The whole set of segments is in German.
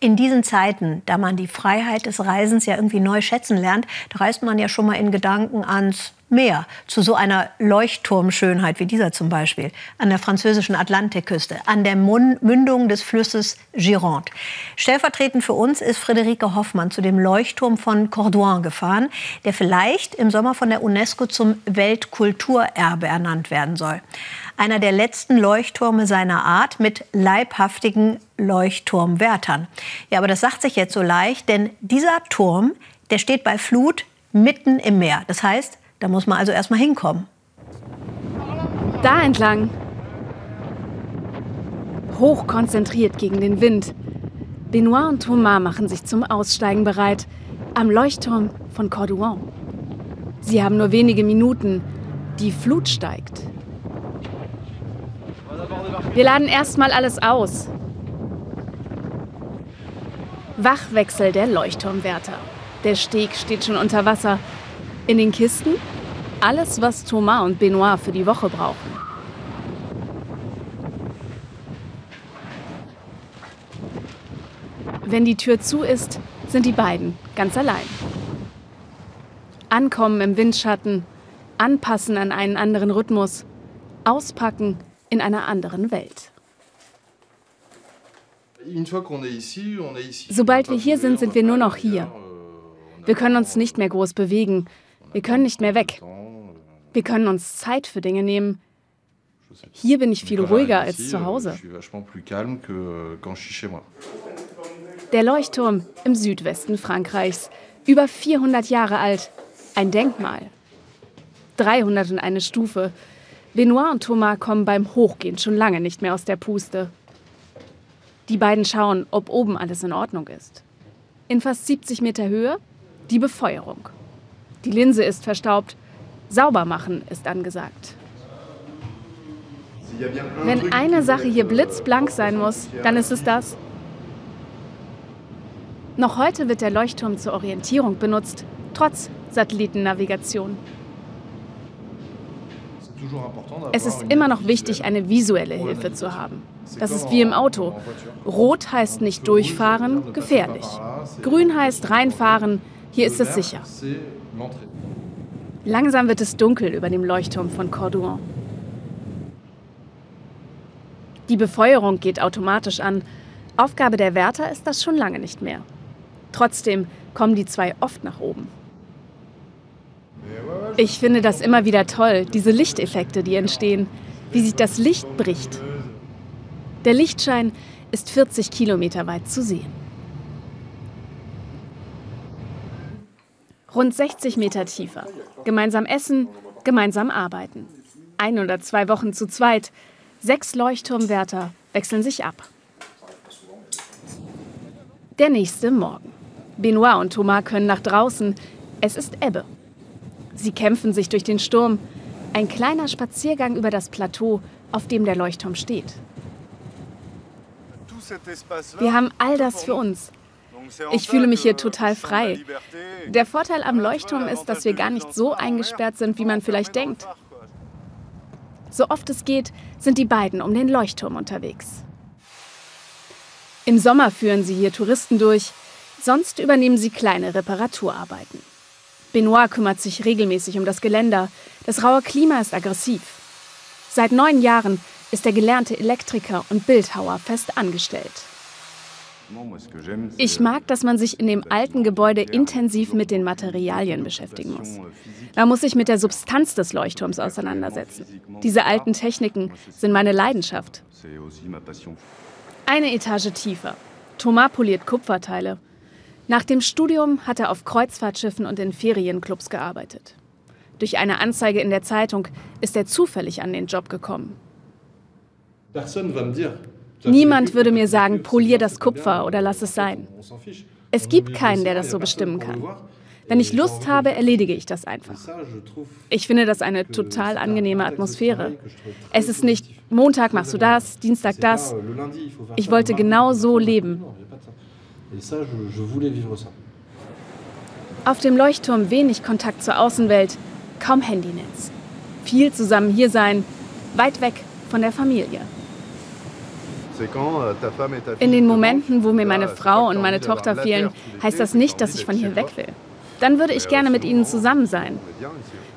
In diesen Zeiten, da man die Freiheit des Reisens ja irgendwie neu schätzen lernt, da reist man ja schon mal in Gedanken ans Meer, zu so einer Leuchtturmschönheit wie dieser zum Beispiel, an der französischen Atlantikküste, an der Mündung des Flusses Gironde. Stellvertretend für uns ist Friederike Hoffmann zu dem Leuchtturm von Cordouan gefahren, der vielleicht im Sommer von der UNESCO zum Weltkulturerbe ernannt werden soll. Einer der letzten Leuchttürme seiner Art mit leibhaftigen Leuchtturmwärtern. Ja, aber das sagt sich jetzt so leicht, denn dieser Turm, der steht bei Flut mitten im Meer. Das heißt, da muss man also erstmal hinkommen. Da entlang. Hochkonzentriert gegen den Wind. Benoit und Thomas machen sich zum Aussteigen bereit. Am Leuchtturm von Cordouan. Sie haben nur wenige Minuten. Die Flut steigt. Wir laden erstmal alles aus. Wachwechsel der Leuchtturmwärter. Der Steg steht schon unter Wasser. In den Kisten alles, was Thomas und Benoit für die Woche brauchen. Wenn die Tür zu ist, sind die beiden ganz allein. Ankommen im Windschatten, anpassen an einen anderen Rhythmus, auspacken in einer anderen Welt. Sobald wir hier sind, sind wir nur noch hier. Wir können uns nicht mehr groß bewegen. Wir können nicht mehr weg. Wir können uns Zeit für Dinge nehmen. Hier bin ich viel ruhiger als zu Hause. Der Leuchtturm im Südwesten Frankreichs, über 400 Jahre alt, ein Denkmal. 301 Stufe. Benoit und Thomas kommen beim Hochgehen schon lange nicht mehr aus der Puste. Die beiden schauen, ob oben alles in Ordnung ist. In fast 70 Meter Höhe die Befeuerung. Die Linse ist verstaubt, Sauber machen ist angesagt. Wenn eine Sache hier blitzblank sein muss, dann ist es das. Noch heute wird der Leuchtturm zur Orientierung benutzt, trotz Satellitennavigation. Es ist immer noch wichtig, eine visuelle Hilfe zu haben. Das ist wie im Auto. Rot heißt nicht durchfahren, gefährlich. Grün heißt reinfahren, hier ist es sicher. Langsam wird es dunkel über dem Leuchtturm von Cordouan. Die Befeuerung geht automatisch an. Aufgabe der Wärter ist das schon lange nicht mehr. Trotzdem kommen die zwei oft nach oben. Ich finde das immer wieder toll, diese Lichteffekte, die entstehen, wie sich das Licht bricht. Der Lichtschein ist 40 Kilometer weit zu sehen. Rund 60 Meter tiefer. Gemeinsam essen, gemeinsam arbeiten. Ein oder zwei Wochen zu zweit. Sechs Leuchtturmwärter wechseln sich ab. Der nächste Morgen. Benoit und Thomas können nach draußen. Es ist Ebbe. Sie kämpfen sich durch den Sturm. Ein kleiner Spaziergang über das Plateau, auf dem der Leuchtturm steht. Wir haben all das für uns. Ich fühle mich hier total frei. Der Vorteil am Leuchtturm ist, dass wir gar nicht so eingesperrt sind, wie man vielleicht denkt. So oft es geht, sind die beiden um den Leuchtturm unterwegs. Im Sommer führen sie hier Touristen durch, sonst übernehmen sie kleine Reparaturarbeiten. Benoit kümmert sich regelmäßig um das Geländer. Das raue Klima ist aggressiv. Seit neun Jahren ist der gelernte Elektriker und Bildhauer fest angestellt. Ich mag, dass man sich in dem alten Gebäude intensiv mit den Materialien beschäftigen muss. Man muss sich mit der Substanz des Leuchtturms auseinandersetzen. Diese alten Techniken sind meine Leidenschaft. Eine Etage tiefer. Thomas poliert Kupferteile. Nach dem Studium hat er auf Kreuzfahrtschiffen und in Ferienclubs gearbeitet. Durch eine Anzeige in der Zeitung ist er zufällig an den Job gekommen. Personne va me dire, Niemand würde mir sagen, polier das Kupfer oder lass es sein. Es gibt keinen, der das so bestimmen kann. Wenn ich Lust habe, erledige ich das einfach. Ich finde das eine total angenehme Atmosphäre. Es ist nicht, Montag machst du das, Dienstag das. Ich wollte genau so leben. Auf dem Leuchtturm wenig Kontakt zur Außenwelt, kaum Handynetz. Viel zusammen hier sein, weit weg von der Familie. In den Momenten, wo mir meine Frau und meine Tochter fehlen, heißt das nicht, dass ich von hier weg will. Dann würde ich gerne mit ihnen zusammen sein.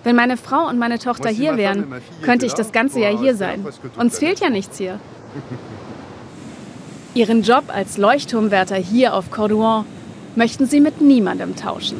Wenn meine Frau und meine Tochter hier wären, könnte ich das ganze Jahr hier sein. Uns fehlt ja nichts hier. Ihren Job als Leuchtturmwärter hier auf Cordouan möchten sie mit niemandem tauschen.